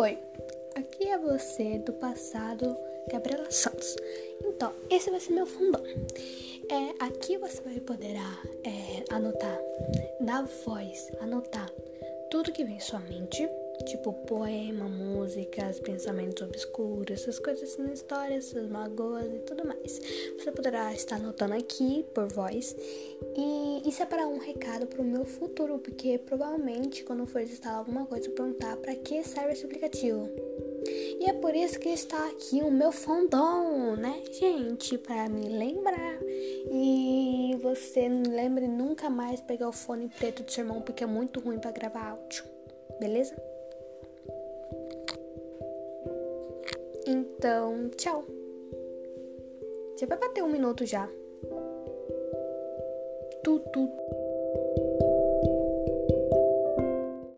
Oi, aqui é você do passado, Gabriela Santos. Então, esse vai ser meu fundão. É, aqui você vai poder é, anotar, na voz, anotar tudo que vem em sua mente tipo poema, músicas, pensamentos obscuros, essas coisas assim, histórias, essas magoas e tudo mais. Você poderá estar anotando aqui por voz e, e separar um recado para o meu futuro, porque provavelmente quando for instalar alguma coisa, perguntar para que serve esse aplicativo. E é por isso que está aqui o meu fandom, né, gente? Para me lembrar. E você não lembre nunca mais pegar o fone preto do seu irmão, porque é muito ruim para gravar áudio. Beleza? Então, tchau. Já vai bater um minuto já. Tu, tu.